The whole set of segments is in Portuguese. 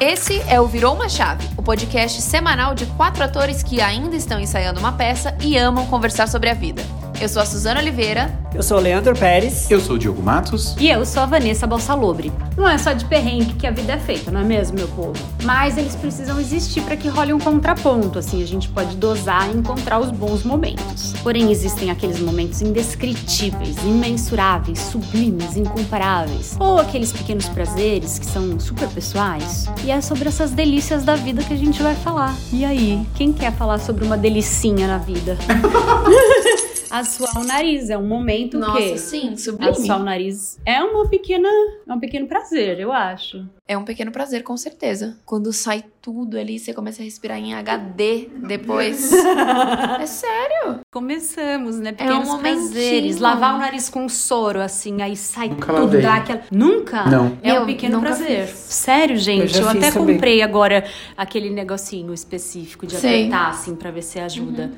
Esse é o Virou uma Chave, o podcast semanal de quatro atores que ainda estão ensaiando uma peça e amam conversar sobre a vida. Eu sou a Suzana Oliveira. Eu sou o Leandro Pérez. Eu sou o Diogo Matos. E eu sou a Vanessa Balsalobre. Não é só de perrengue que a vida é feita, não é mesmo, meu povo? Mas eles precisam existir para que role um contraponto, assim a gente pode dosar e encontrar os bons momentos. Porém, existem aqueles momentos indescritíveis, imensuráveis, sublimes, incomparáveis. Ou aqueles pequenos prazeres que são super pessoais. E é sobre essas delícias da vida que a gente vai falar. E aí, quem quer falar sobre uma delicinha na vida? Assoar o nariz. É um momento Nossa, que. sim, sublime. Assoar o nariz é uma pequena. É um pequeno prazer, eu acho. É um pequeno prazer, com certeza. Quando sai tudo ali, você começa a respirar em HD depois. é sério. Começamos, né? Pequenos um prazeres. Lavar o nariz com soro, assim, aí sai Nunca tudo, lavei. dá aquela. Nunca? Não. É Eu um pequeno prazer. fiz. Sério, gente. Eu Eu, até também. comprei agora aquele negocinho específico de Sei. apertar, assim, pra ver se ajuda.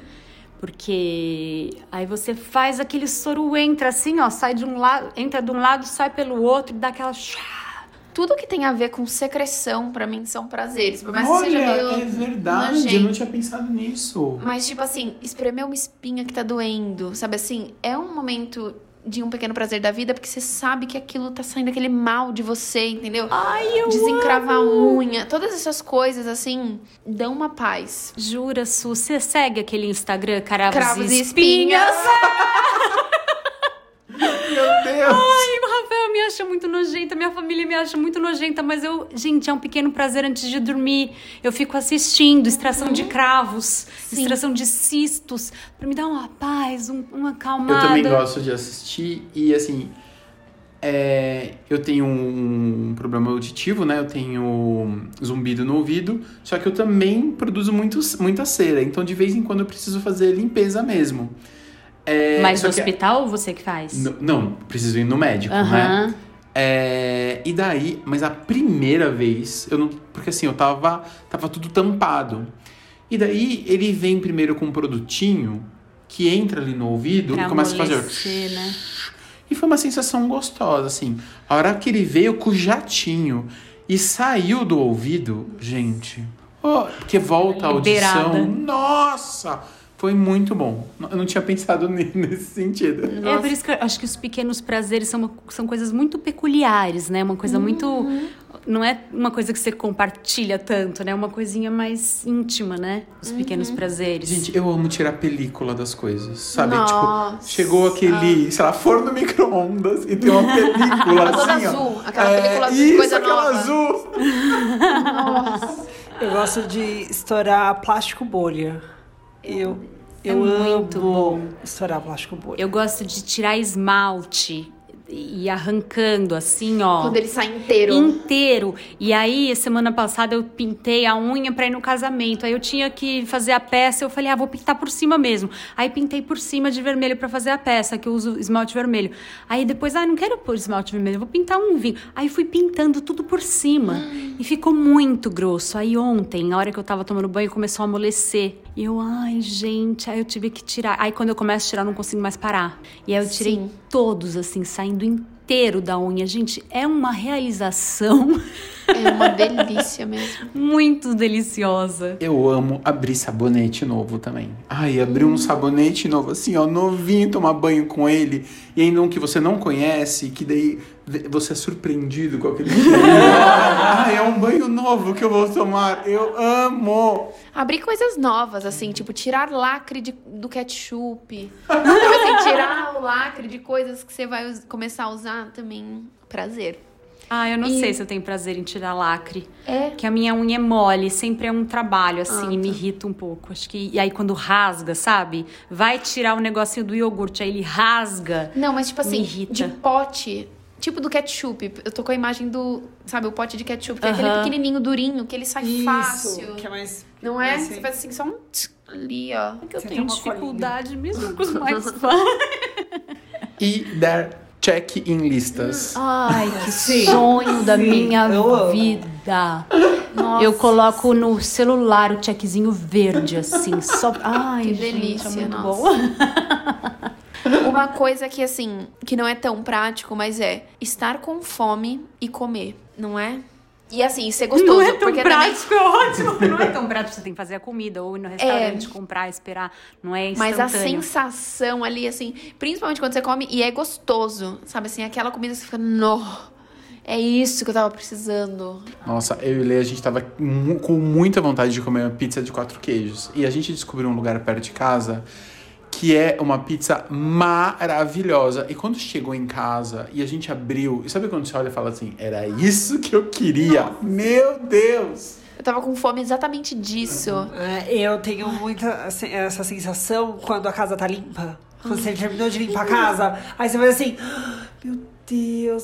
Porque aí você faz aquele soro, entra assim, ó, sai de um lado, entra de um lado, sai pelo outro, e dá aquela. Tudo que tem a ver com secreção, pra mim, são prazeres. Por mais que Olha, seja meio é verdade. nojento. Eu não tinha pensado nisso. Mas, tipo assim, espremer uma espinha que tá doendo, sabe assim? É um momento de um pequeno prazer da vida, porque você sabe que aquilo tá saindo aquele mal de você, entendeu? Ai, eu Desencravar a unha, todas essas coisas, assim, dão uma paz. Jura, Su, você segue aquele Instagram Caravos, Cravos e e Espinhas? Meu Deus! Ai, o Rafael me acha muito nojenta, minha família me acha muito nojenta, mas eu, gente, é um pequeno prazer antes de dormir. Eu fico assistindo extração de cravos, Sim. extração de cistos, pra me dar uma paz, um- uma Eu acalmada. também gosto de assistir e assim. é, eu tenho um problema auditivo, né? Eu tenho zumbido no ouvido, só que eu também produzo muito, muita cera, então de vez em quando eu preciso fazer limpeza mesmo. É, Mas no que- hospital ou você que faz? N- Não, preciso ir no médico, né? Aham. É, e daí, mas a primeira vez, eu não. Porque assim, eu tava. Tava tudo tampado. E daí ele vem primeiro com um produtinho que entra ali no ouvido Pra e começa a fazer. né? E foi uma sensação gostosa, assim. A hora que ele veio com o jatinho e saiu do ouvido, gente. ó, porque volta a Liberada. audição. Nossa! Foi muito bom. Eu não tinha pensado ne- nesse sentido. É por isso que eu acho que os pequenos prazeres são, uma- são coisas muito peculiares, né? Uma coisa muito. Uhum. Não é uma coisa que você compartilha tanto, né? Uma coisinha mais íntima, né? Os pequenos Uhum. prazeres. Gente, eu amo tirar película das coisas, sabe? Nossa. Tipo, chegou aquele, sei lá, forno micro-ondas e tem uma película assim, ó. azul, aquela É, película azul de isso, coisa aquela nova. azul. Eu gosto de estourar plástico bolha. Eu, eu É muito amo bom. estourar plástico bolha. Eu gosto de tirar esmalte e arrancando assim, ó. Quando ele sai inteiro. Inteiro. E aí, semana passada, eu pintei a unha pra ir no casamento. Aí eu tinha que fazer a peça. Eu falei, ah, vou pintar por cima mesmo. Aí pintei por cima de vermelho pra fazer a peça, que eu uso esmalte vermelho. Aí depois, ah, não quero pôr esmalte vermelho, eu vou pintar um vinho. Aí fui pintando tudo por cima. E ficou muito grosso. Aí ontem, na hora que eu tava tomando banho, começou a amolecer. E eu, ai, gente, aí eu tive que tirar. Aí quando eu começo a tirar, eu não consigo mais parar. E aí eu tirei Sim. todos, assim, saindo inteiro da unha. Gente, é uma realização É uma delícia mesmo. muito deliciosa. Eu amo abrir sabonete novo também. Ai, abrir um sabonete novo, assim, ó, novinho, tomar banho com ele. E ainda um que você não conhece, que daí você é surpreendido com aquele cheiro. Ai, é um banho novo que eu vou tomar. Eu amo. Abrir coisas novas, assim, tipo, tirar lacre de- do ketchup. Assim, tirar o lacre de coisas que você vai começar a usar também. Prazer. Ah, eu não E- sei se eu tenho prazer em tirar lacre. É. Que a minha unha é mole, sempre é um trabalho, assim, Ah, e me tá. irrita um pouco. Acho que. E aí, quando rasga, sabe? Vai tirar o negocinho do iogurte, aí ele rasga. Não, mas tipo Me assim, irrita. de pote. Tipo do ketchup. Eu tô com a imagem do. Sabe, o pote de ketchup, que é aquele pequenininho durinho, que ele sai fácil. que é mais... Não é? Assim. Você faz assim, só um tsk ali, ó. Que eu Você tenho dificuldade mesmo com os mais. E dar check em listas. Ai, que Sim. sonho da Sim, minha eu vida. Nossa. Eu coloco no celular o checkzinho verde, assim, só. Ai, Que gente, delícia, é muito nossa. bom. Uma coisa que, assim, que não é tão prático, mas é estar com fome e comer, não é? E assim, ser gostoso. Não é tão porque prático, é ótimo. Não é tão prático, você tem que fazer a comida, ou ir no restaurante, comprar, esperar. Não é também, Mas a sensação ali, assim, principalmente quando você come e é gostoso, sabe assim, aquela comida que você fica, no, é isso que eu tava precisando. Nossa, eu e Lê, a gente tava com muita vontade de comer uma pizza de quatro queijos. E a gente descobriu um lugar perto de casa que é uma pizza maravilhosa. E quando chegou em casa e a gente abriu, e sabe quando você olha e fala assim, era isso que eu queria? Meu Deus! Eu tava com fome exatamente disso. É, eu tenho muita essa sensação quando a casa tá limpa. Quando você terminou de limpar a casa, aí você vai assim, "Ah, meu Deus,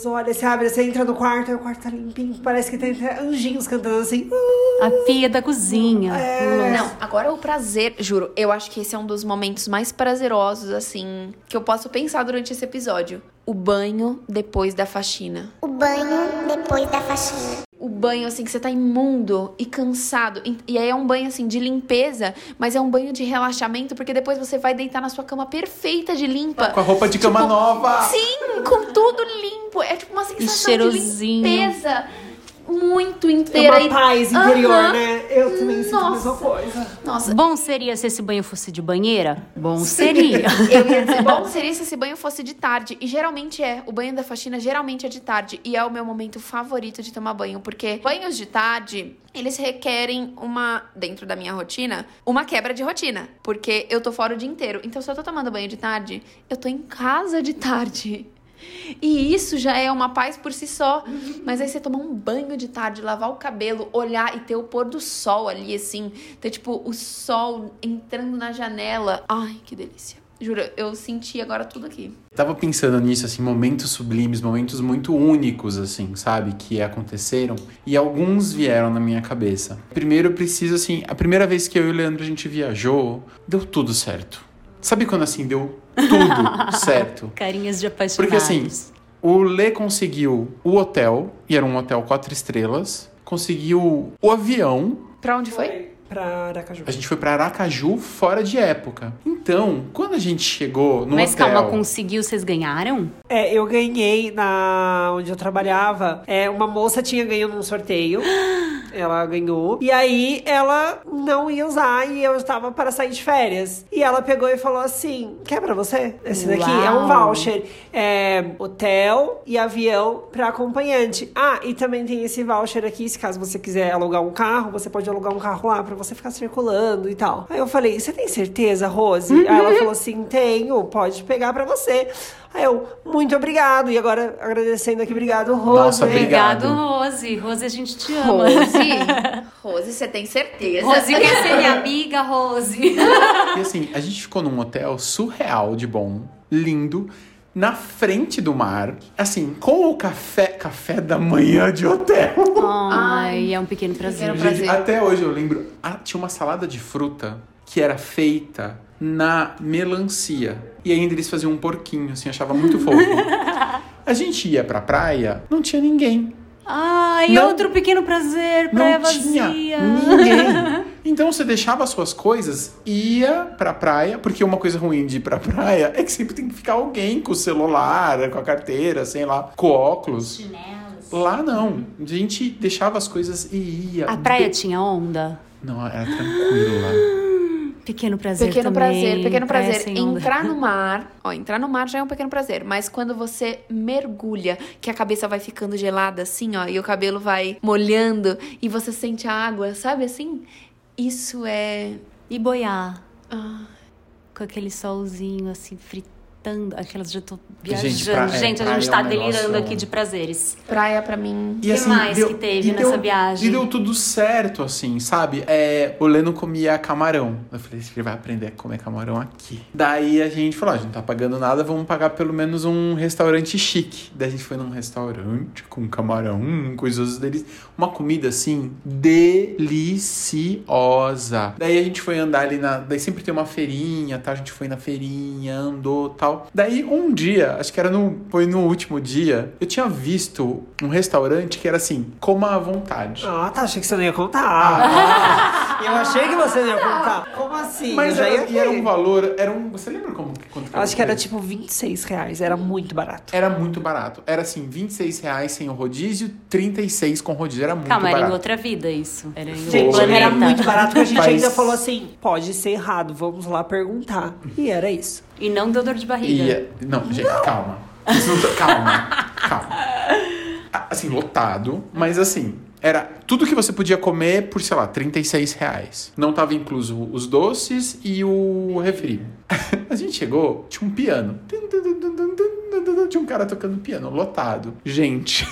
olha, você abre, você entra no quarto, e o quarto tá limpinho, parece que tem até anjinhos cantando assim. "Ah". A pia da cozinha. É. Não, agora o prazer, juro, eu acho que esse é um dos momentos mais prazerosos, assim, que eu posso pensar durante esse episódio. O banho depois da faxina. O banho depois da faxina. O banho, assim, que você tá imundo e cansado. E- aí é um banho, assim, de limpeza, mas é um banho de relaxamento, porque depois você vai deitar na sua cama perfeita de limpa. Com a roupa de cama Tipo, nova! Sim, com tudo limpo. É tipo uma sensação de limpeza muito É inteira. uma paz interior, Aham. né? Eu também sinto a mesma Nossa. coisa. Nossa, Bom seria se esse banho fosse de banheira? Bom seria. Eu ia dizer, bom seria se esse banho fosse de tarde. E geralmente é. O banho da faxina geralmente é de tarde. E é o meu momento favorito de tomar banho. Porque banhos de tarde, eles requerem uma, dentro da minha rotina, uma quebra de rotina. Porque eu tô fora o dia inteiro. Então, se eu tô tomando banho de tarde, eu tô em casa de tarde. E isso já é uma paz por si só. Mas aí você tomar um banho de tarde, lavar o cabelo, olhar e ter o pôr do sol ali, assim. Ter, tipo, o sol entrando na janela. Ai, que delícia. Juro, eu senti agora tudo aqui. Tava pensando nisso, assim, momentos sublimes, momentos muito únicos, assim, sabe? Que aconteceram. E alguns vieram na minha cabeça. Primeiro, eu preciso, assim, a primeira vez que eu e o Leandro a gente viajou, deu tudo certo. Sabe quando, assim, deu tudo certo? Carinhas de apaixonados. Porque, assim, o Lê conseguiu o hotel, e era um hotel quatro estrelas. Conseguiu o avião. Pra onde foi? Pra Aracaju. A gente foi pra Aracaju fora de época. Então, quando a gente chegou no Mas hotel... calma, conseguiu, vocês ganharam? É, eu ganhei na onde eu trabalhava. É, uma moça tinha ganho num sorteio. Ela ganhou. E aí ela não ia usar e eu estava para sair de férias. E ela pegou e falou assim: quer pra você? Esse daqui é um Uau. voucher. É hotel e avião para acompanhante. Ah, e também tem esse voucher aqui, se caso você quiser alugar um carro, você pode alugar um carro lá pra você ficar circulando e tal. Aí eu falei: você tem certeza, Rose? Aí ela falou assim: tenho, pode pegar pra você. Aí eu, muito obrigado. E agora agradecendo aqui, obrigado, Rose. Nossa, Obrigado. Rose. Rose, a gente te ama. Rose? Rose, você tem certeza? Rose quer ser minha amiga, Rose. E assim, a gente ficou num hotel surreal de bom, lindo, na frente do mar, assim, com o café, café da manhã de hotel. Ai, é um pequeno prazer. Gente, prazer. até hoje eu lembro, ah, tinha uma salada de fruta que era feita na melancia. E ainda eles faziam um porquinho, assim, achava muito fofo. A gente ia pra praia, não tinha ninguém. Ai, Não- outro pequeno prazer, praia não tinha vazia. ninguém. Então você deixava as suas coisas, ia pra praia, porque uma coisa ruim de ir pra praia é que sempre tem que ficar alguém com o celular, com a carteira, sei lá, com óculos. Lá não. A gente deixava as coisas e ia. A praia De- tinha onda? Não, era tranquilo lá. Pequeno prazer Pequeno também. prazer, pequeno praia prazer. Entrar no mar, ó, entrar no mar já é um pequeno prazer, mas quando você mergulha, que a cabeça vai ficando gelada assim, ó, e o cabelo vai molhando e você sente a água, sabe assim? Isso é E boiar. ah, Com aquele solzinho assim, fritando. Aquelas já tô Gente, viajando. pra- é, Gente, a praia gente é tá um negócio- delirando aqui de prazeres. praia pra mim. E assim, que mais que teve nessa deu- viagem? E deu tudo certo, assim, sabe? É, o Leno comia camarão. Eu falei, ele vai aprender a comer camarão aqui. Daí a gente falou, "Ah, a gente não tá pagando nada, vamos pagar pelo menos um restaurante chique. Daí a gente foi num restaurante com camarão, coisas deles. Uma comida, assim, deliciosa. Daí a gente foi andar ali na... Daí sempre tem uma feirinha, tá? A gente foi na feirinha, andou, tal. Tal. Daí, um dia, acho que era no, foi no último dia, eu tinha visto um restaurante que era assim, coma à vontade. Ah, tá. Achei que você não ia contar. Ah, eu achei que você não ia contar. Como assim? Mas era, ia e era um valor, era um, você lembra como, quanto Acho que era preço? tipo 26 reais. Era muito barato. Era muito barato. Era assim, 26 reais sem o rodízio, 36 com rodízio. Era muito Calma, era barato. em outra vida isso. Era em Gente, Foi. planeta. era muito barato que a gente Faz- ainda falou assim: pode ser errado, vamos lá perguntar. E era isso. E não deu dor de barriga. E, é- não, gente, calma. Isso não tá- calma, calma. Ah, Assim, lotado, mas assim, era tudo que você podia comer por, sei lá, 36 reais. Não tava incluso os doces e o refri. A gente chegou, tinha um piano. Tinha um cara tocando piano, lotado. Gente,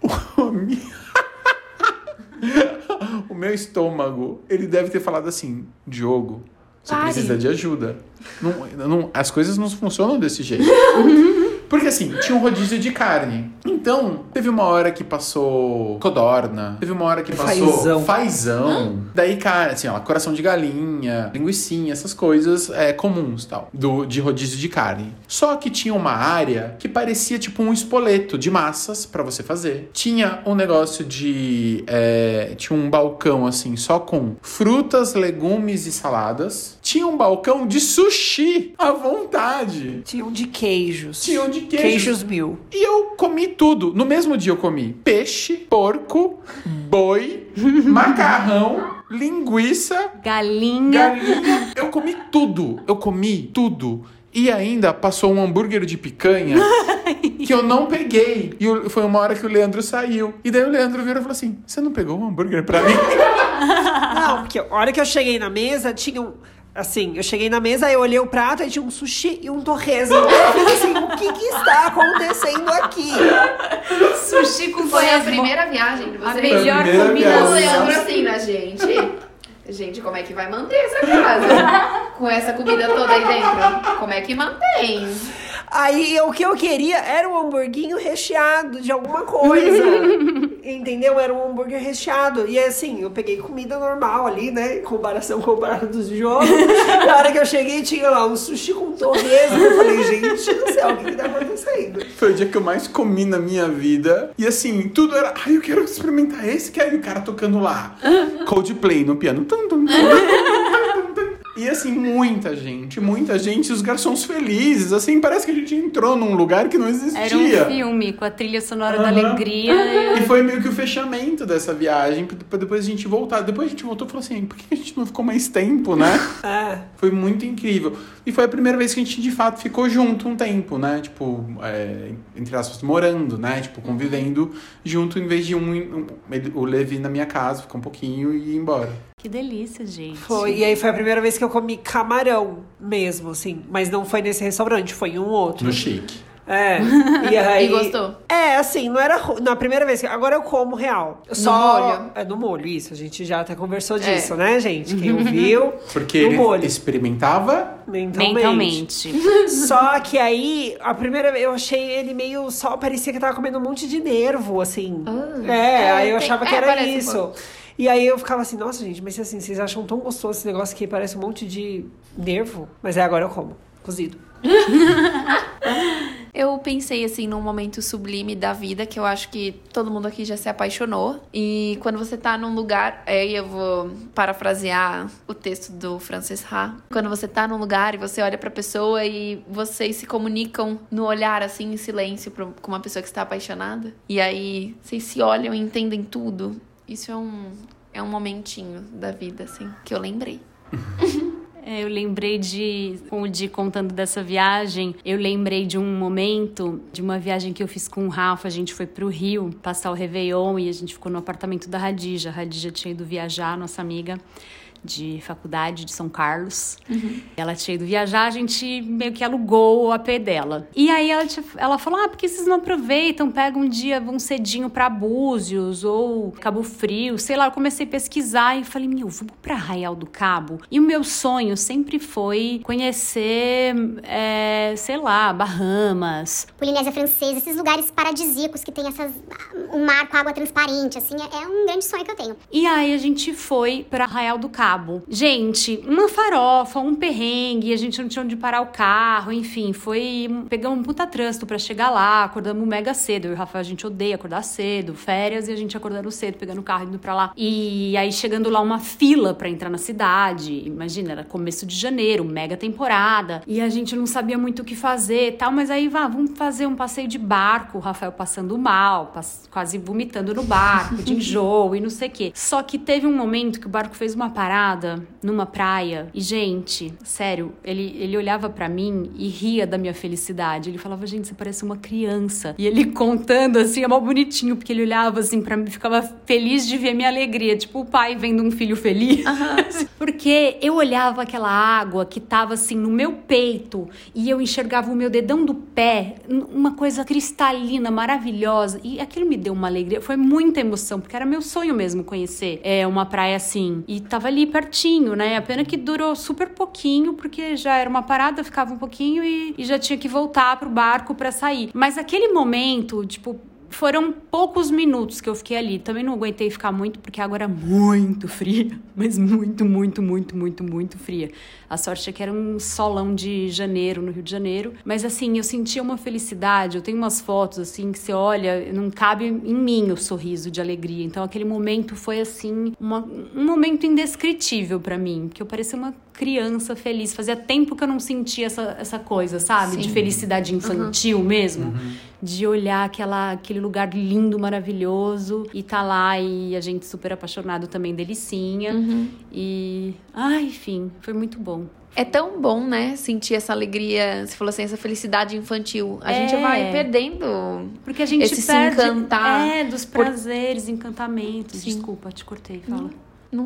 o meu estômago, ele deve ter falado assim, Diogo, você Pare. precisa de ajuda. Não, não- as coisas não funcionam desse jeito. Porque assim, tinha um rodízio de carne. Então, teve uma hora que passou codorna, teve uma hora que passou Fazão. fazão. Daí, cara, assim, ó, coração de galinha, linguiçinha, essas coisas é, comuns tal, do, de rodízio de carne. Só que tinha uma área que parecia tipo um espoleto de massas pra você fazer. Tinha um negócio de. é, tinha um balcão assim, só com frutas, legumes e saladas. Tinha um balcão de sushi à vontade. Tinha um de queijos. Tinha um de queijos. Queijos mil. E eu comi tudo. No mesmo dia eu comi peixe, porco, boi, macarrão, linguiça, Galinha. galinha. Eu comi tudo. Eu comi tudo. E ainda passou um hambúrguer de picanha que eu não peguei. E foi uma hora que o Leandro saiu. E daí o Leandro virou e falou assim: Você não pegou um hambúrguer pra mim? Não, porque a hora que eu cheguei na mesa, tinha um. Assim, eu cheguei na mesa, eu olhei o prato, aí tinha um sushi e um torresmo. Eu fiz assim, o que que está acontecendo aqui? Sushi com Foi a torresmo. primeira viagem de A vocês. melhor primeira O combinação. Leandro assim na gente. Gente, como é que vai manter essa casa? Com essa comida toda aí dentro? Como é que mantém? Aí o que eu queria era um hamburguinho recheado de alguma coisa. entendeu? Era um hambúrguer recheado. E assim, eu peguei comida normal ali, né? Em comparação com o prato dos jogos. Na hora que eu cheguei, tinha lá um sushi com torresmo. Eu falei, gente do céu, o que, que tá acontecendo? Foi o dia que eu mais comi na minha vida. E assim, tudo era. Ai, eu quero experimentar esse. Que aí o cara tocando lá. Coldplay no piano. Tum. E assim, muita gente, muita gente, os garçons felizes, assim, parece que a gente entrou num lugar que não existia. Era um filme com a trilha sonora da Aham. alegria. E foi meio que o fechamento dessa viagem, pra depois a gente voltar. Depois a gente voltou e falou assim, por que a gente não ficou mais tempo, né? É. Foi muito incrível. E foi a primeira vez que a gente, de fato, ficou junto um tempo, né? Tipo, é, entre aspas, morando, né? Tipo, convivendo junto, em vez de um, um- o Levi na minha casa, ficar um pouquinho e ir embora. Que delícia, gente. Foi, e aí foi a primeira vez que eu comi camarão mesmo, assim. Mas não foi nesse restaurante, foi em um outro. No chique. É. E aí. E gostou? É, assim, não era na primeira vez. Agora eu como real. Só... molho? É no molho, isso. A gente já até conversou É. disso, né, gente? Quem ouviu. Porque no ele molho. experimentava Mentalmente. Mentalmente. Só que aí, a primeira vez, eu achei ele meio só. Parecia que tava comendo um monte de nervo, assim. Ah. é, É, aí eu tem- achava que é, era um isso. pouco. E aí eu ficava assim, nossa, gente, mas assim, vocês acham tão gostoso esse negócio que parece um monte de nervo? Mas é, agora eu como. Cozido. Eu pensei assim num momento sublime da vida que eu acho que todo mundo aqui já se apaixonou. E quando você tá num lugar, aí eu vou parafrasear o texto do Francis Ha. Quando você tá num lugar e você olha pra pessoa e vocês se comunicam no olhar assim em silêncio com uma pessoa que está apaixonada. E aí vocês se olham e entendem tudo. Isso é um é um momentinho da vida assim que eu lembrei. É, Eu lembrei de, Di contando dessa viagem, eu lembrei de um momento, de uma viagem que eu fiz com o Rafa. A gente foi pro Rio passar o Réveillon e a gente ficou no apartamento da Radija. A Radija tinha ido viajar, nossa amiga de faculdade de São Carlos. Ela tinha ido viajar, a gente meio que alugou o AP dela. E aí ela, ela falou: ah, por que vocês não aproveitam? Pegam um dia, vão cedinho pra Búzios ou Cabo Frio, sei lá. Eu comecei a pesquisar e falei: meu, vamos pra Arraial do Cabo. E o meu sonho sempre foi conhecer, é, sei lá, Bahamas, Polinésia Francesa, esses lugares paradisíacos que tem essas um mar com água transparente, assim, é, é um grande sonho que eu tenho. E aí a gente foi pra Arraial do Cabo. Cabo. Gente, uma farofa, um perrengue, a gente não tinha onde parar o carro, enfim, foi. Pegamos um puta trânsito pra chegar lá, acordamos mega cedo. Eu e o Rafael, a gente odeia acordar cedo, férias, e a gente acordando cedo, pegando o carro, indo pra lá. E aí chegando lá, uma fila pra entrar na cidade. Imagina, era começo de janeiro, mega temporada. E a gente não sabia muito o que fazer e tal, mas aí vá, vamos fazer um passeio de barco, o Rafael passando mal, pass quase vomitando no barco, de enjoo e não sei o quê. Só que teve um momento que o barco fez uma parada numa praia e, gente, sério, ele, ele olhava para mim e ria da minha felicidade. Ele falava, gente, você parece uma criança. E ele contando assim, é mal bonitinho, porque ele olhava assim para mim, ficava feliz de ver minha alegria, tipo o pai vendo um filho feliz. porque eu olhava aquela água que tava assim no meu peito e eu enxergava o meu dedão do pé, uma coisa cristalina, maravilhosa. E aquilo me deu uma alegria, foi muita emoção, porque era meu sonho mesmo conhecer é, uma praia assim. E tava ali pertinho, né? A pena que durou super pouquinho, porque já era uma parada, ficava um pouquinho e, e já tinha que voltar pro barco para sair. Mas aquele momento, tipo, foram poucos minutos que eu fiquei ali. Também não aguentei ficar muito, porque a água era muito fria. Mas muito, muito, muito, muito, muito fria. A sorte é que era um solão de janeiro, no Rio de Janeiro. Mas assim, eu sentia uma felicidade. Eu tenho umas fotos, assim, que você olha, não cabe em mim o sorriso de alegria. Então aquele momento foi, assim, uma, um momento indescritível para mim. Que eu parecia uma criança feliz. Fazia tempo que eu não sentia essa, essa coisa, sabe? Sim. De felicidade infantil mesmo. De olhar aquela, aquele lugar lindo, maravilhoso e tá lá e a gente super apaixonado também delicinha. E. Ai, enfim, foi muito bom. É tão bom, né? Sentir essa alegria, você falou assim, essa felicidade infantil. A É. gente vai perdendo. Porque a gente Esse se perde. encantar É, dos por- prazeres, encantamentos. Sim. Desculpa, te cortei, fala. Não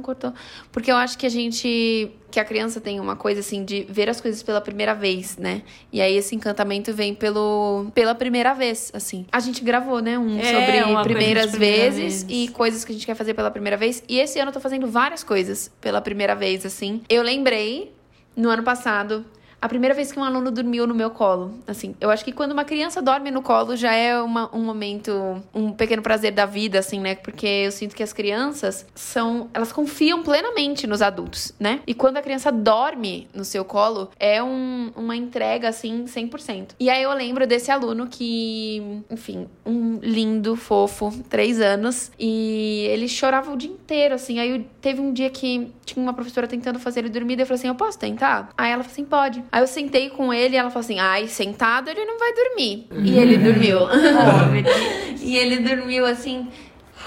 cortou. Porque eu acho que a gente. Que a criança tem uma coisa assim de ver as coisas pela primeira vez, né? E aí esse encantamento vem pelo, pela primeira vez, assim. A gente gravou, né? Um É, sobre primeiras primeira vezes vez. e coisas que a gente quer fazer pela primeira vez. E esse ano eu tô fazendo várias coisas pela primeira vez, assim. Eu lembrei, no ano passado, a primeira vez que um aluno dormiu no meu colo. Assim, eu acho que quando uma criança dorme no colo já é uma- um momento, um pequeno prazer da vida, assim, né? Porque eu sinto que as crianças são. Elas confiam plenamente nos adultos, né? E quando a criança dorme no seu colo, é um- uma entrega, assim, 100%. E aí eu lembro desse aluno que, enfim, um lindo, fofo, três anos, e ele chorava o dia inteiro, assim. Aí teve um dia que tinha uma professora tentando fazer ele dormir, daí eu falei assim: eu posso tentar? Aí ela falou assim: pode. Aí eu sentei com ele e ela falou assim: ai, sentado ele não vai dormir. E ele dormiu. e ele dormiu assim.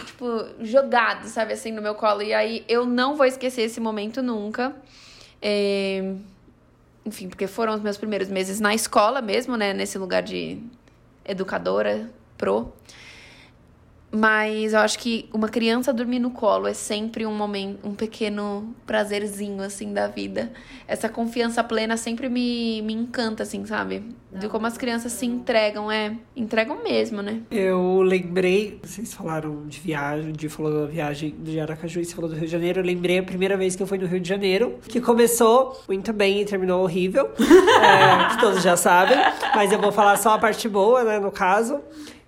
Tipo, jogado, sabe, assim, no meu colo. E aí eu não vou esquecer esse momento nunca. É, Enfim, porque foram os meus primeiros meses na escola mesmo, né? Nesse lugar de educadora, pro. Mas eu acho que uma criança dormir no colo é sempre um momento, um pequeno prazerzinho, assim, da vida. Essa confiança plena sempre me, me encanta, assim, sabe? De como as crianças se entregam, é. Entregam mesmo, né? Eu lembrei, vocês falaram de viagem, de falou da viagem de Aracaju e você falou do Rio de Janeiro. Eu lembrei a primeira vez que eu fui no Rio de Janeiro, que começou muito bem e terminou horrível, é, que todos já sabem. Mas eu vou falar só a parte boa, né, no caso,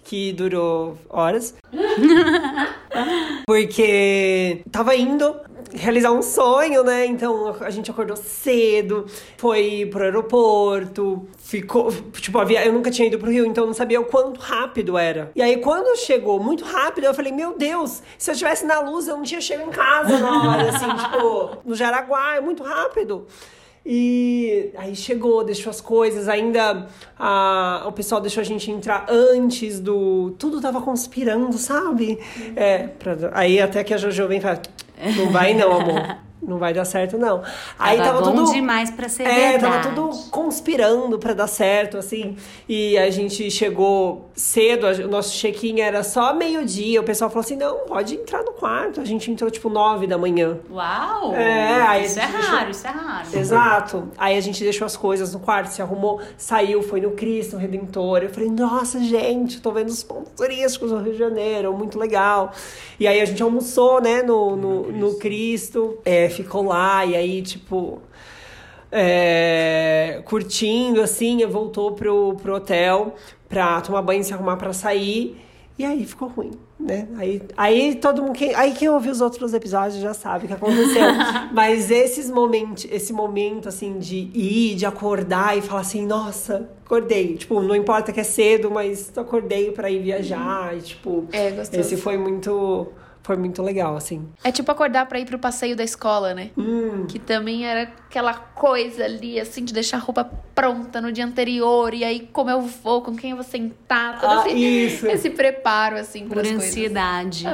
que durou horas. Porque tava indo realizar um sonho, né? Então a gente acordou cedo, foi pro aeroporto, ficou. Tipo, havia, eu nunca tinha ido pro Rio, então não sabia o quanto rápido era. E aí, quando chegou muito rápido, eu falei: Meu Deus, se eu estivesse na luz, eu não tinha chegado em casa na hora, assim, tipo, no Jaraguá, é muito rápido. E aí chegou, deixou as coisas, ainda a, o pessoal deixou a gente entrar antes do. Tudo tava conspirando, sabe? É, pra- aí até que a Jojo vem e fala: Não vai não, amor. Não vai dar certo, não. Aí Tava tava, bom tudo. demais pra ser É, verdade. tava tudo conspirando pra dar certo, assim. E a gente chegou cedo, a- o nosso check-in era só meio-dia. O pessoal falou assim: não, pode entrar no quarto. A gente entrou tipo nove da manhã. Uau! É, aí isso é gente deixou- raro, isso é raro. Exato. Aí a gente deixou as coisas no quarto, se arrumou, saiu, foi no Cristo Redentor. Eu falei, nossa, gente, tô vendo os pontos turísticos do Rio de Janeiro, muito legal. E aí a gente almoçou, né, no, no, no Cristo, é, ficou lá, e aí, tipo. é, curtindo, assim, e voltou pro, pro hotel pra tomar banho e se arrumar pra sair. E aí ficou ruim, né? Aí, aí todo mundo. Quem, aí quem ouviu os outros episódios já sabe o que aconteceu. Mas esses momentos, esse momento assim de ir, de acordar e falar assim, nossa, acordei. Tipo, não importa que é cedo, mas acordei para ir viajar. E, tipo, É, gostoso. esse foi muito. Foi muito legal, assim. É tipo acordar pra ir pro passeio da escola, né? Hum, Que também era aquela coisa ali, assim, de deixar a roupa pronta no dia anterior. E aí, como eu vou, com quem eu vou sentar. Todo Ah, esse, isso. esse preparo, assim, Por pras coisas. ansiedade.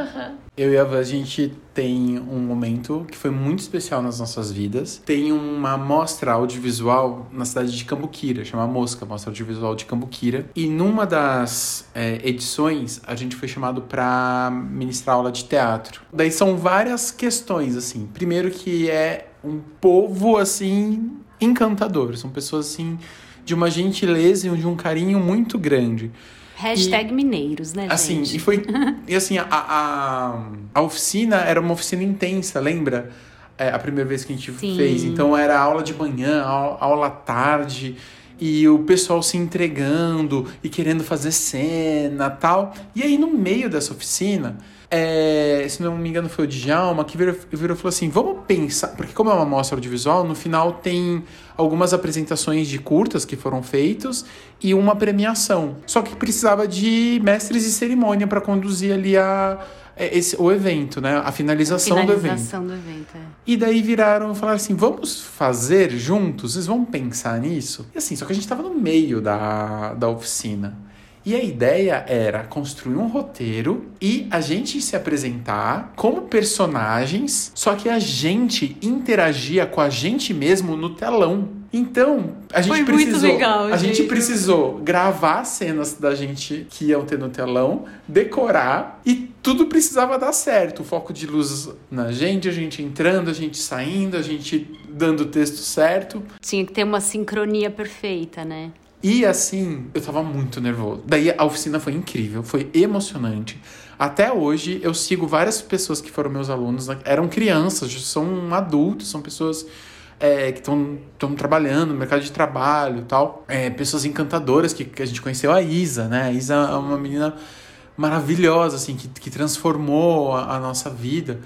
Eu e a Van, a gente tem um momento que foi muito especial nas nossas vidas. Tem uma mostra audiovisual na cidade de Cambuquira, chama Mosca, Mostra Audiovisual de Cambuquira. E numa das é, edições, a gente foi chamado para ministrar aula de teatro. Daí são várias questões, assim. Primeiro que é um povo, assim, encantador. São pessoas, assim, de uma gentileza e de um carinho muito grande. Hashtag mineiros, né, Assim, gente? e foi. E assim, a, a, a oficina era uma oficina intensa, lembra? É, a primeira vez que a gente Sim. fez. Então era aula de manhã, aula, aula à tarde. E o pessoal se entregando e querendo fazer cena tal. E aí, no meio dessa oficina, é, se não me engano, foi o Djalma que virou, virou e falou assim: vamos pensar. Porque, como é uma mostra audiovisual, no final tem algumas apresentações de curtas que foram feitos e uma premiação. Só que precisava de mestres de cerimônia para conduzir ali a, é, esse, o evento, né? A finalização, do evento. Finalização do evento. é. E daí viraram e falaram assim: vamos fazer juntos? Vocês vão pensar nisso? E assim, só que a gente tava no meio da, da oficina. E a ideia era construir um roteiro e a gente se apresentar como personagens, só que a gente interagia com a gente mesmo no telão. Então, a gente Foi muito precisou. legal, a gente gente. precisou gravar cenas da gente que iam ter no telão, decorar e tudo precisava dar certo. O foco de luz na gente, a gente entrando, a gente saindo, a gente dando o texto certo. Tinha que ter uma sincronia perfeita, né? E assim, eu tava muito nervoso. Daí a oficina foi incrível, foi emocionante. Até hoje eu sigo várias pessoas que foram meus alunos, né? eram crianças, são adultos, são pessoas é, que estão trabalhando no mercado de trabalho e tal. É, pessoas encantadoras que, que a gente conheceu, a Isa, né? A Isa é uma menina maravilhosa, assim, que, que transformou a, a nossa vida.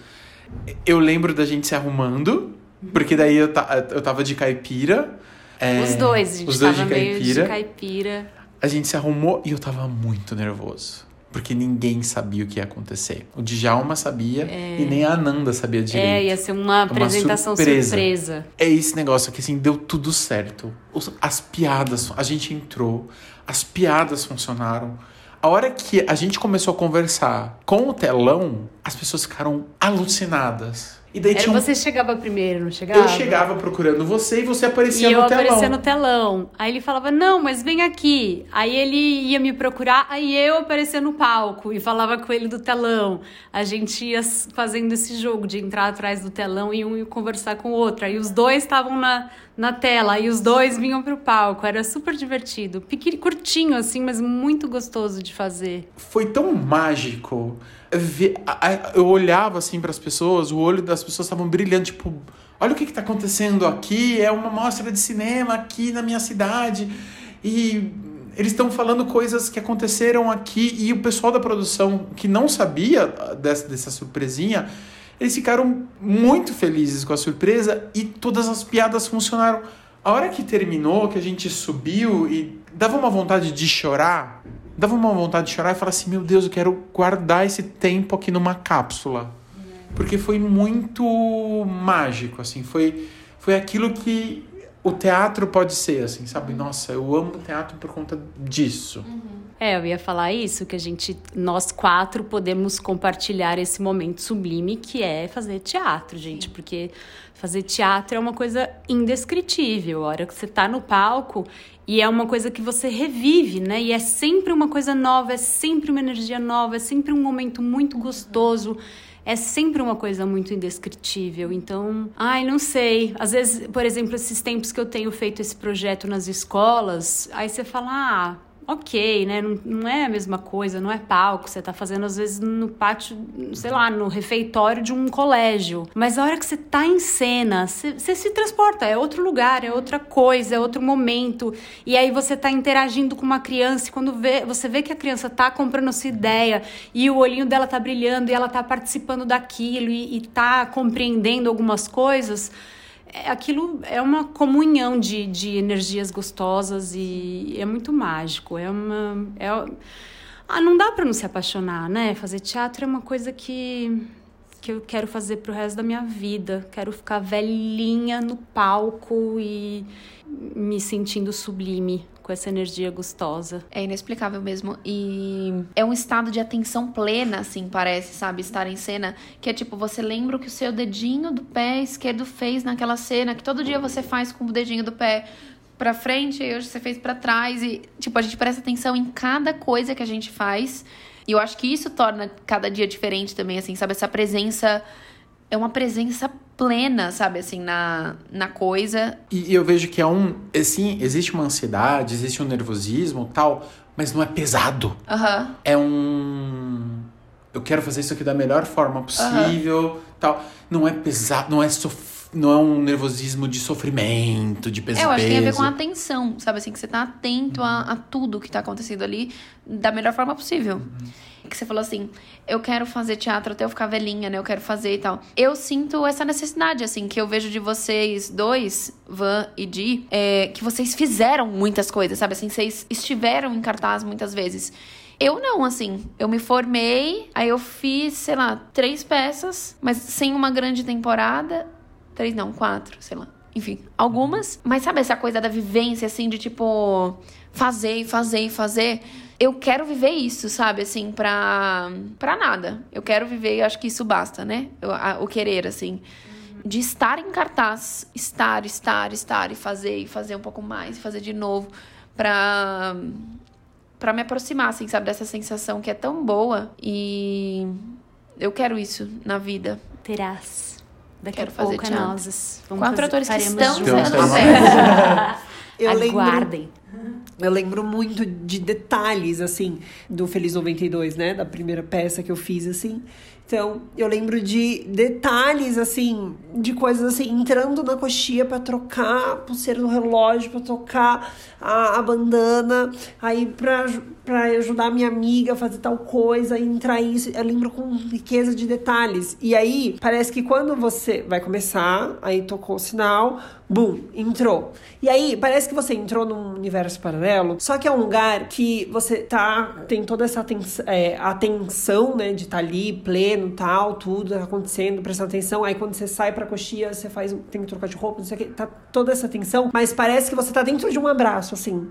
Eu lembro da gente se arrumando, porque daí eu, ta, eu tava de caipira. É, os dois, a gente os dois tava de meio caipira. de caipira. A gente se arrumou e eu tava muito nervoso. Porque ninguém sabia o que ia acontecer. O Djalma sabia e nem a Ananda sabia direito. É, ia ser uma apresentação surpresa. surpresa. É esse negócio que assim, deu tudo certo. Os- As piadas, a gente entrou, as piadas funcionaram. A hora que a gente começou a conversar com o telão, as pessoas ficaram alucinadas. E daí Era tinha um- você chegava primeiro, não chegava? Eu chegava procurando você e você aparecia E eu no telão. aparecia no telão. Aí ele falava, não, mas vem aqui. Aí ele ia me procurar, aí eu aparecia no palco e falava com ele do telão. A gente ia fazendo esse jogo de entrar atrás do telão e um ia conversar com o outro. Aí os dois estavam na, na tela, aí os dois vinham pro palco. Era super divertido. Pequi- curtinho, assim, mas muito gostoso de fazer. foi tão mágico. Eu olhava assim para as pessoas, o olho das pessoas estavam brilhando, tipo, olha o que está acontecendo aqui, é uma mostra de cinema aqui na minha cidade e eles estão falando coisas que aconteceram aqui e o pessoal da produção que não sabia dessa, dessa surpresinha, eles ficaram muito felizes com a surpresa e todas as piadas funcionaram. A hora que terminou, que a gente subiu e dava uma vontade de chorar, dava uma vontade de chorar e falar assim: meu Deus, eu quero guardar esse tempo aqui numa cápsula. Porque foi muito mágico, assim, foi, foi aquilo que o teatro pode ser, assim, sabe? Nossa, eu amo teatro por conta disso. É, eu ia falar isso, que a gente, nós quatro podemos compartilhar esse momento sublime que é fazer teatro, gente, porque fazer teatro é uma coisa indescritível. A hora que você tá no palco e é uma coisa que você revive, né? E é sempre uma coisa nova, é sempre uma energia nova, é sempre um momento muito gostoso. É sempre uma coisa muito indescritível. Então, ai, não sei. Às vezes, por exemplo, esses tempos que eu tenho feito esse projeto nas escolas, aí você fala, ah, ok, né? Não, não é a mesma coisa, não é palco. Você tá fazendo, às vezes, no pátio, sei lá, no refeitório de um colégio. Mas a hora que você tá em cena, você, você se transporta, é outro lugar, é outra coisa, é outro momento. E aí você tá interagindo com uma criança e quando vê, você vê que a criança tá comprando sua ideia e o olhinho dela tá brilhando e ela tá participando daquilo e, e tá compreendendo algumas coisas é, aquilo é uma comunhão de, de energias gostosas e é muito mágico. É uma. É, ah, não dá para não se apaixonar, né? Fazer teatro é uma coisa que, que eu quero fazer pro resto da minha vida. Quero ficar velhinha no palco e me sentindo sublime com essa energia gostosa. É inexplicável mesmo. E é um estado de atenção plena, assim, parece, sabe? Estar em cena. Que é tipo, você lembra o que o seu dedinho do pé esquerdo fez naquela cena, que todo dia você faz com o dedinho do pé pra frente e hoje você fez para trás. E, tipo, a gente presta atenção em cada coisa que a gente faz. E eu acho que isso torna cada dia diferente também, assim, sabe? Essa presença. É uma presença plena, sabe, assim, na, na coisa. E, eu vejo que é um. Assim, existe uma ansiedade, existe um nervosismo tal, mas não é pesado. Uhum. É um. Eu quero fazer isso aqui da melhor forma possível, uhum. tal. Não é pesado, não é sof... não é um nervosismo de sofrimento, de peso. É, eu acho que tem a ver com a atenção, sabe assim, que você tá atento a, a, tudo que tá acontecendo ali da melhor forma possível. Uhum que você falou assim, eu quero fazer teatro até eu ficar velhinha, né? Eu quero fazer e tal. Eu sinto essa necessidade, assim, que eu vejo de vocês dois, Van e Di, é, que vocês fizeram muitas coisas, sabe? Assim, vocês estiveram em cartaz muitas vezes. Eu não, assim. Eu me formei, aí eu fiz, sei lá, três peças, mas sem uma grande temporada. Três, não, quatro, sei lá. Enfim, algumas. Mas sabe essa coisa da vivência, assim, de tipo, fazer fazer fazer? eu quero viver isso, sabe? Assim, pra, pra nada. Eu quero viver e acho que isso basta, né? Eu, a, o querer, assim. De estar em cartaz, estar, estar, estar e fazer, e fazer um pouco mais, e fazer de novo, pra, pra me aproximar, assim, sabe? Dessa sensação que é tão boa. E eu quero isso na vida. Terás. Daqui quero a fazer pouco teatro. nós. Vamos Quatro atores que estão sendo Eu Aguardem. Lembro eu lembro muito de detalhes, assim, do Feliz 92, né? Da primeira peça que eu fiz, assim. Então, eu lembro de detalhes, assim, de coisas assim, entrando na coxia para trocar a pulseira do relógio, para trocar a, a bandana, aí pra, pra ajudar a minha amiga a fazer tal coisa, entrar isso. Eu lembro com riqueza de detalhes. E aí, parece que quando você vai começar, aí tocou o sinal, bum, entrou. E aí, parece que você entrou num universo paralelo, só que é um lugar que você tá, tem toda essa atenção, é, atenção né, de estar tá ali, pleno vendo tal, tudo tá acontecendo, prestando atenção. Aí quando você sai pra coxia, você faz, tem que trocar de roupa, não sei o que, tá toda essa atenção. Mas parece que você tá dentro de um abraço, assim,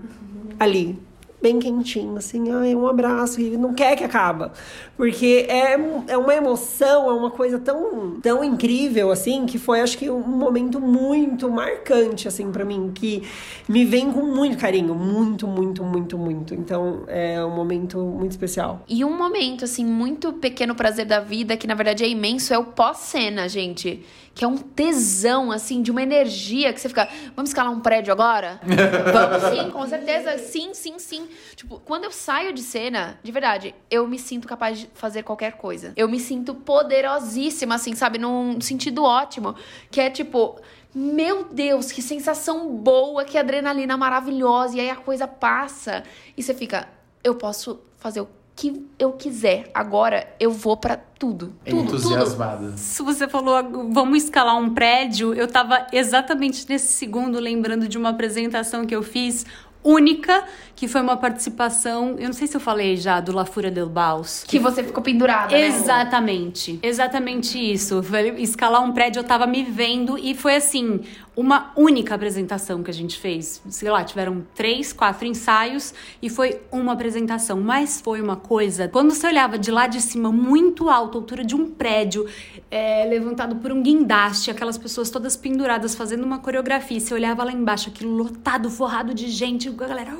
ali bem quentinho, assim, ai, um abraço, e não quer que acaba. Porque é, é uma emoção, é uma coisa tão, tão incrível, assim, que foi, acho que, um momento muito marcante, assim, para mim, que me vem com muito carinho, muito, muito, muito, muito. Então, é um momento muito especial. E um momento, assim, muito pequeno prazer da vida, que na verdade é imenso, é o pós-cena, gente que é um tesão, assim, de uma energia que você fica, vamos escalar um prédio agora? vamos sim, com certeza, sim, sim, sim. Tipo, quando eu saio de cena, de verdade, eu me sinto capaz de fazer qualquer coisa. Eu me sinto poderosíssima, assim, sabe? Num sentido ótimo. Que é tipo. Meu Deus, que sensação boa, que adrenalina maravilhosa. E aí a coisa passa e você fica, eu posso fazer o que eu quiser. Agora eu vou para tudo. tudo Entusiasmada. Tudo. Se você falou, vamos escalar um prédio, eu tava exatamente nesse segundo lembrando de uma apresentação que eu fiz única, que foi uma participação, eu não sei se eu falei já, do La Fúria del Baus. Que você ficou pendurada, né? Exatamente. Exatamente isso. Escalar um prédio, eu tava me vendo e foi assim, uma única apresentação que a gente fez. Sei lá, tiveram três, quatro ensaios e foi uma apresentação. Mas foi uma coisa, quando você olhava de lá de cima, muito alto, altura de um prédio, é, levantado por um guindaste, aquelas pessoas todas penduradas fazendo uma coreografia, você olhava lá embaixo, aquilo lotado, forrado de gente, a galera.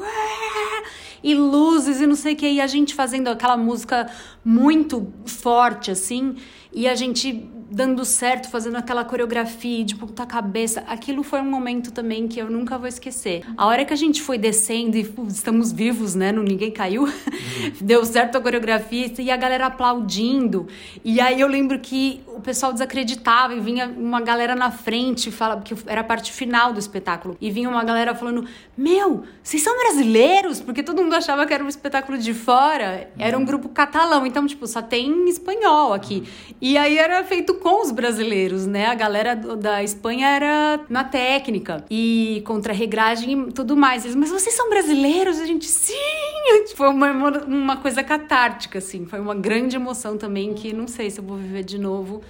E luzes e não sei o que. E a gente fazendo aquela música muito forte, assim. E a gente dando certo, fazendo aquela coreografia de ponta cabeça. Aquilo foi um momento também que eu nunca vou esquecer. A hora que a gente foi descendo e pô, estamos vivos, né? Não, ninguém caiu. Deu certo a coreografia e a galera aplaudindo. E aí eu lembro que o pessoal desacreditava e vinha uma galera na frente, fala que era a parte final do espetáculo. E vinha uma galera falando: Meu, vocês são brasileiros? Porque todo mundo achava que era um espetáculo de fora. Era um grupo catalão. Então, tipo, só tem espanhol aqui. E aí era feito com os brasileiros, né? A galera do- da Espanha era na técnica e contra regragem e tudo mais. Eles, mas vocês são brasileiros? A gente, sim! Foi uma, uma coisa catártica, assim. Foi uma grande emoção também que não sei se eu vou viver de novo,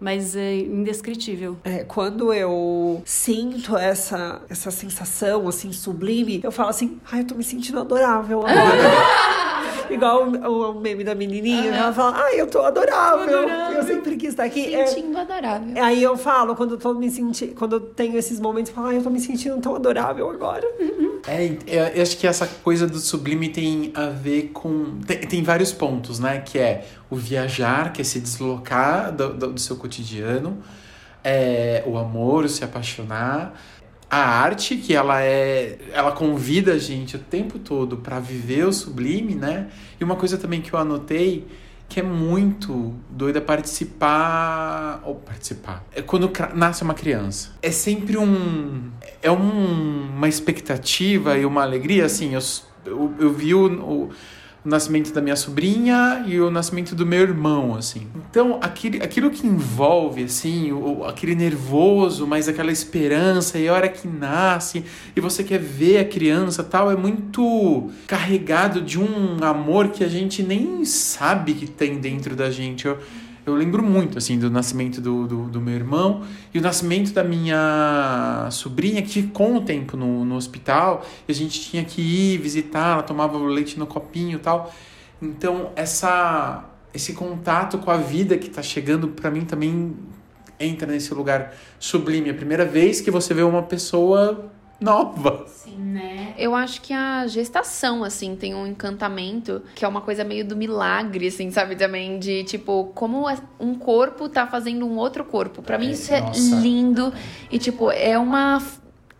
mas é indescritível. É, quando eu sinto essa, essa sensação, assim, sublime, eu falo assim, ai, eu tô me sentindo adorável agora. Igual o, o meme da menininha, ela fala, ai, eu tô adorável. Eu sempre quis estar aqui. É, Sentindo adorável. Aí eu falo, quando eu tô me sentindo, quando eu tenho esses momentos, eu falo, ai, eu tô me sentindo tão adorável agora. É, eu eu acho que essa coisa do sublime tem a ver com. Tem, tem vários pontos, né? Que é o viajar, que é se deslocar do, do, do seu cotidiano, é, o amor, o se apaixonar, a arte, que ela é. Ela convida a gente o tempo todo para viver o sublime, né? E uma coisa também que eu anotei que é muito doida participar. Ou participar. É quando nasce uma criança. É sempre um. É um- uma expectativa e uma alegria. Assim, eu, eu, eu vi o, o, o nascimento da minha sobrinha e o nascimento do meu irmão, assim. Então, aquele, aquilo que envolve, assim, o, aquele nervoso, mas aquela esperança, e a hora que nasce, e você quer ver a criança tal, é muito carregado de um amor que a gente nem sabe que tem dentro da gente. Eu, eu lembro muito, assim, do nascimento do, do, do meu irmão e o nascimento da minha sobrinha, que ficou um tempo no, no hospital e a gente tinha que ir visitar, ela tomava o leite no copinho e tal. Então, essa, esse contato com a vida que tá chegando, para mim também entra nesse lugar sublime. É a primeira vez que você vê uma pessoa nova. Sim, né? Eu acho que a gestação, assim, tem um encantamento que é uma coisa meio do milagre, assim, sabe? Também de, tipo, como um corpo tá fazendo um outro corpo. Pra mim É, isso é nossa. lindo e, tipo, é uma...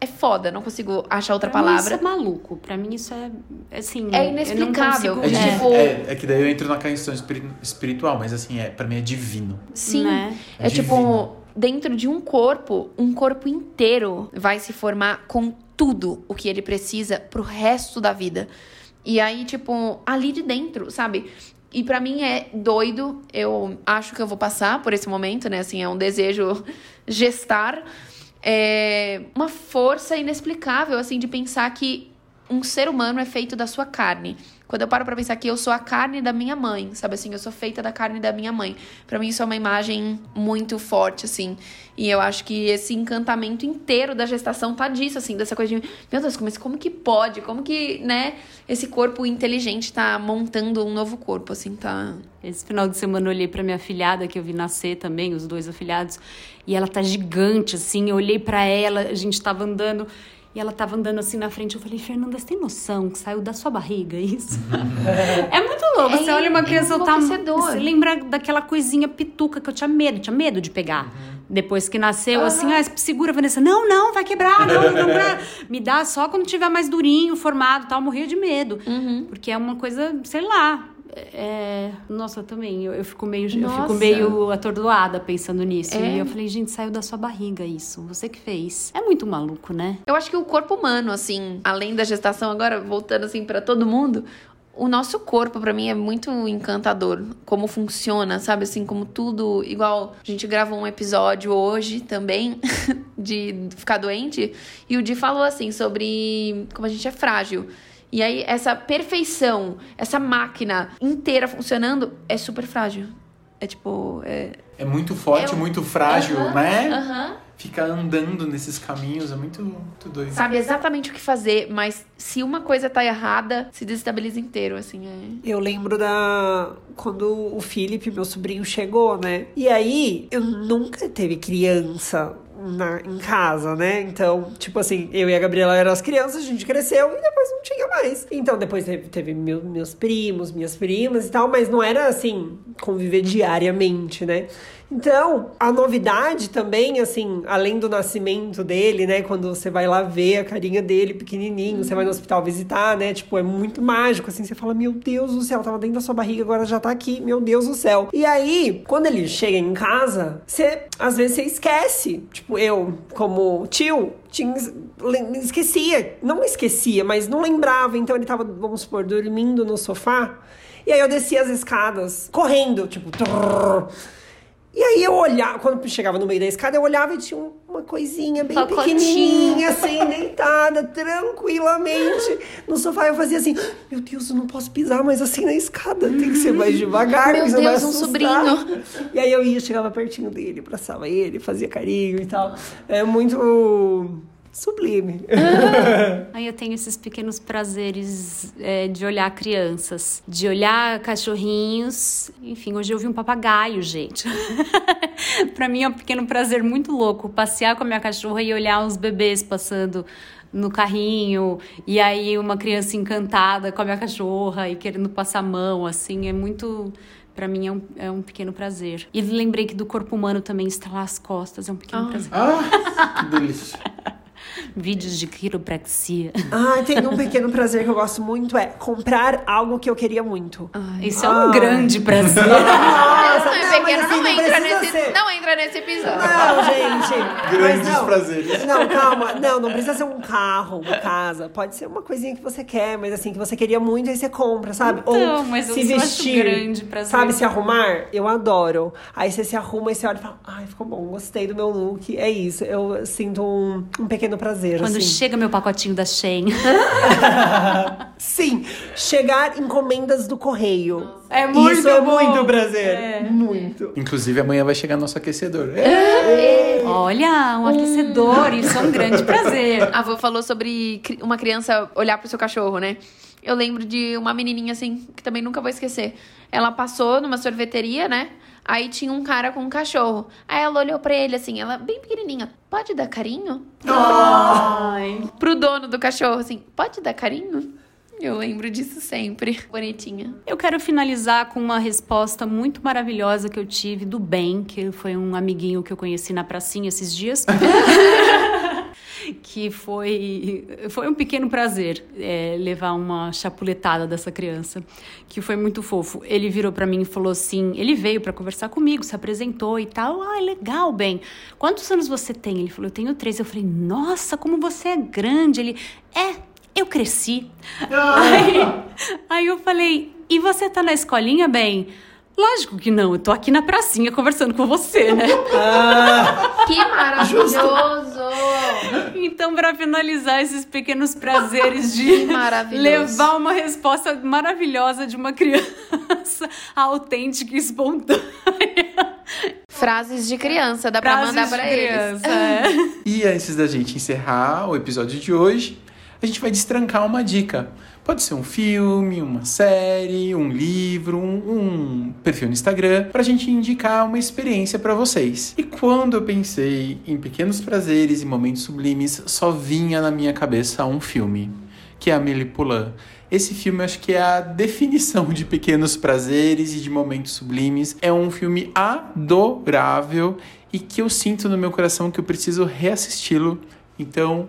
É foda, não consigo achar outra Pra mim palavra. isso é maluco. Pra mim isso é, assim... É eu não inexplicável. consigo- É, É, tipo- é, é que daí eu entro na questão espiri- espiritual, mas assim, é, para mim é divino. Sim. Né? É Divino. tipo, dentro de um corpo, um corpo inteiro vai se formar com tudo o que ele precisa pro resto da vida. E aí, tipo, ali de dentro, sabe? E pra mim é doido. Eu acho que eu vou passar por esse momento, né? Assim, é um desejo gestar. É uma força inexplicável, assim, de pensar que um ser humano é feito da sua carne. Quando eu paro pra pensar que eu sou a carne da minha mãe, sabe assim? Eu sou feita da carne da minha mãe. Pra mim isso é uma imagem muito forte, assim. E eu acho que esse encantamento inteiro da gestação tá disso, assim, dessa coisa de, meu Deus, mas como que pode? Como que, né, esse corpo inteligente tá montando um novo corpo, assim, tá. Esse final de semana eu olhei pra minha afilhada, que eu vi nascer também, os dois afilhados, e ela tá gigante, assim. Eu olhei pra ela, a gente tava andando, e ela tava andando assim na frente. Eu falei, Fernanda, você tem noção que saiu da sua barriga isso? é muito louco. É você olha uma criança, tá, enlouquecedor. você lembra daquela coisinha pituca que eu tinha medo, tinha medo de pegar. Depois que nasceu, assim, ah, segura, Vanessa. Não, não, vai quebrar, não, não, não. Me dá só quando tiver mais durinho, formado e tal. Eu morria de medo. Porque é uma coisa, sei lá. É... Nossa, também. Eu, eu fico meio, eu fico Nossa. meio atordoada pensando nisso. É. E eu falei, gente, saiu da sua barriga isso. Você que fez. É muito maluco, né? Eu acho que o corpo humano, assim, além da gestação, agora voltando assim pra todo mundo, o nosso corpo pra mim é muito encantador, como funciona, sabe assim, como tudo, igual a gente gravou um episódio hoje também de ficar doente, e o Di falou assim sobre como a gente é frágil. E aí essa perfeição, essa máquina inteira funcionando é super frágil. É tipo, é É muito forte, Eu- muito frágil, Aham, né? aham. Fica andando nesses caminhos, é muito, muito doido. sabe exatamente o que fazer, mas se uma coisa tá errada, se desestabiliza inteiro, assim, é. Eu lembro da. Quando o Felipe, meu sobrinho, chegou, né? E aí, eu nunca teve criança na, em casa, né? Então, tipo assim, eu e a Gabriela eram as crianças, a gente cresceu e depois não tinha mais. Então, depois teve, teve meu- meus primos, minhas primas e tal, mas não era assim, conviver diariamente, né? Então, a novidade também, assim, além do nascimento dele, né? Quando você vai lá ver a carinha dele pequenininho, você vai no hospital visitar, né? Tipo, é muito mágico, assim. Você fala, meu Deus do céu, tava dentro da sua barriga, agora já tá aqui, meu Deus do céu. E aí, quando ele chega em casa, você, às vezes, você esquece. Tipo, eu, como tio, tinha, esquecia. Não esquecia, mas não lembrava. Então, ele tava, vamos supor, dormindo no sofá. E aí eu descia as escadas, correndo, tipo... Trrr, e aí eu olhava, quando chegava no meio da escada, eu olhava e tinha uma coisinha bem pequenininha, assim, deitada, tranquilamente no sofá. Eu fazia assim, meu Deus, eu não posso pisar mais assim na escada, tem que ser mais devagar. Meu senão vai Deus, um sobrinho. E aí eu ia, chegava pertinho dele, abraçava ele, fazia carinho e tal. É muito sublime. Aí eu tenho esses pequenos prazeres é, de olhar crianças, de olhar cachorrinhos. Enfim, hoje eu vi um papagaio, gente. pra mim é um pequeno prazer muito louco passear com a minha cachorra e olhar os bebês passando no carrinho e aí uma criança encantada com a minha cachorra e querendo passar a mão, assim, é muito Pra mim é um, é um pequeno prazer. E lembrei que do corpo humano também estalar as costas é um pequeno prazer. Ah, que delícia. Vídeos de quiropraxia. Ah, tem um pequeno prazer que eu gosto muito, é comprar algo que eu queria muito. Isso é um grande prazer. Nossa, Não, é pequeno, mas assim, não, entra nesse, ser. não entra nesse episódio. Não, gente. Grandes não. prazeres. Não, calma. Não, não precisa ser um carro, uma casa. Pode ser uma coisinha que você quer, mas assim, que você queria muito, aí você compra, sabe? Então, Ou mas se vestir. grande prazer. Sabe, se arrumar? Eu adoro. Aí você se arruma e você olha e fala, ai, ficou bom, gostei do meu look. É isso. Eu sinto um, um pequeno prazer. Quando assim. chega meu pacotinho da Shein. Sim, chegar encomendas do correio. É muito Isso é bom. muito prazer. Muito. Inclusive, amanhã vai chegar nosso aquecedor. É. Olha, um aquecedor, isso é um grande prazer. A avó falou sobre uma criança olhar pro seu cachorro, né? Eu lembro de uma menininha assim, que também nunca vou esquecer. Ela passou numa sorveteria, né? Aí tinha um cara com um cachorro. Aí ela olhou pra ele assim, ela bem pequenininha. Pode dar carinho? Pro dono do cachorro, assim, pode dar carinho? Eu lembro disso sempre. Bonitinha. Eu quero finalizar com uma resposta muito maravilhosa que eu tive do Ben, que foi um amiguinho que eu conheci na pracinha esses dias. que foi, foi um pequeno prazer é, levar uma chapuletada dessa criança, que foi muito fofo. Ele virou pra mim e falou assim: ele veio pra conversar comigo, se apresentou e tal. Ah, legal, Ben. Quantos anos você tem? Ele falou: eu tenho três. Eu falei: nossa, como você é grande. Ele: é, eu cresci. Aí, aí eu falei: e você tá na escolinha, Ben? Lógico que não, eu tô aqui na pracinha conversando com você, né? Que maravilhoso! Então, para finalizar esses pequenos prazeres de levar uma resposta maravilhosa de uma criança autêntica e espontânea. Frases de criança, dá pra Frases mandar de pra eles. criança, é. E antes da gente encerrar o episódio de hoje, a gente vai destrancar uma dica. Pode ser um filme, uma série, um livro, um, um perfil no Instagram, pra gente indicar uma experiência pra vocês. E quando eu pensei em pequenos prazeres e momentos sublimes, só vinha na minha cabeça um filme, que é Amélie Poulain. Esse filme acho que é a definição de pequenos prazeres e de momentos sublimes. É um filme adorável e que eu sinto no meu coração que eu preciso reassisti-lo. Então,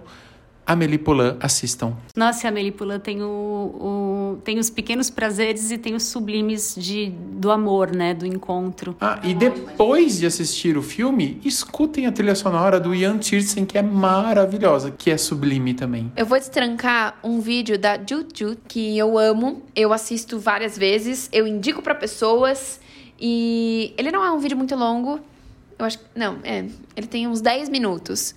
Amélie Poulain, assistam. Nossa, a Amélie Poulain tem, o, o- tem os pequenos prazeres e tem os sublimes de, do amor, né? Do encontro. Ah, e depois de assistir o filme, escutem a trilha sonora do Ian Tiersen, que é maravilhosa, que é sublime também. Eu vou destrancar um vídeo da Juju que eu amo, eu assisto várias vezes, eu indico pra pessoas e ele não é um vídeo muito longo. Eu acho que não, é, ele tem uns 10 minutos.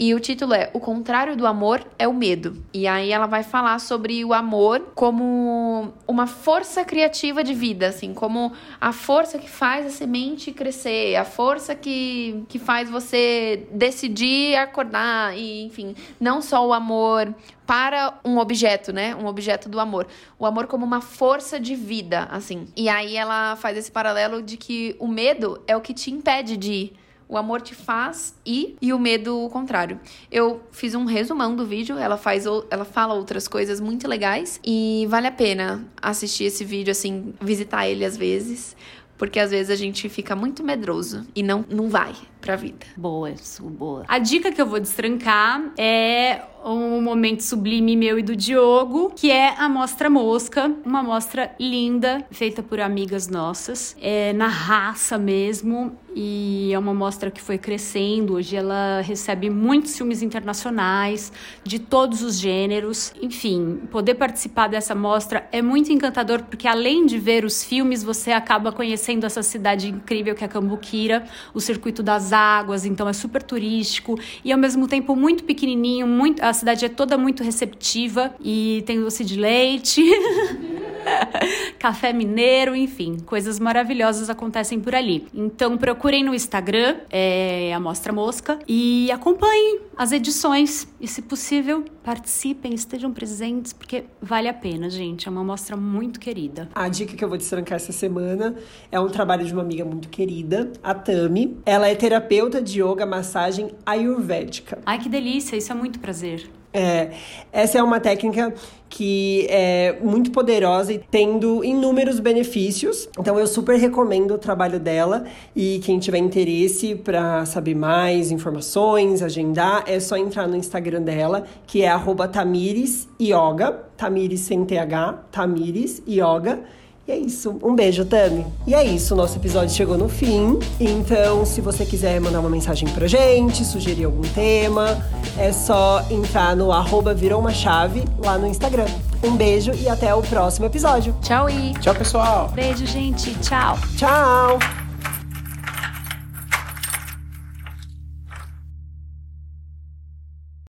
E o título é O contrário do amor é o medo. E aí ela vai falar sobre o amor como uma força criativa de vida, assim, como a força que faz a semente crescer, a força que, que faz você decidir acordar e, enfim, não só o amor para um objeto, né? Um objeto do amor. O amor como uma força de vida, assim. E aí ela faz esse paralelo de que o medo é o que te impede de ir. O amor te faz ir e o medo o contrário. Eu fiz um resumão do vídeo, ela faz ela fala outras coisas muito legais e vale a pena assistir esse vídeo assim, visitar ele às vezes, porque às vezes a gente fica muito medroso e não, não vai pra vida. Boa, isso, boa. A dica que eu vou destrancar é um momento sublime meu e do Diogo, que é a Mostra Mosca, uma mostra linda, feita por amigas nossas, é na raça mesmo, e é uma mostra que foi crescendo. Hoje ela recebe muitos filmes internacionais de todos os gêneros. Enfim, poder participar dessa mostra é muito encantador porque além de ver os filmes, você acaba conhecendo essa cidade incrível que é Cambuquira, o circuito das águas, então é super turístico e ao mesmo tempo muito pequenininho, muito a cidade é toda muito receptiva e tem doce de leite. Café mineiro, enfim, coisas maravilhosas acontecem por ali. Então procurem no Instagram, é a Mostra Mosca, e acompanhem as edições. E se possível, participem, estejam presentes, porque vale a pena, gente. É uma mostra muito querida. A dica que eu vou destrancar essa semana é um trabalho de uma amiga muito querida, a Tami. Ela é terapeuta de yoga, massagem ayurvédica. Ai, que delícia, isso é muito prazer. É, essa é uma técnica que é muito poderosa e tendo inúmeros benefícios. Então eu super recomendo o trabalho dela e quem tiver interesse para saber mais informações, agendar, é só entrar no Instagram dela, que é @tamires_yoga, Tamires sem TH, Tamires Yoga. E é isso. Um beijo, Tami. E é isso, nosso episódio chegou no fim. Então, se você quiser mandar uma mensagem pra gente, sugerir algum tema, é só entrar no arroba virou uma chave lá no Instagram. Um beijo e até o próximo episódio. Tchau e Tchau, pessoal! Beijo, gente. Tchau. Tchau!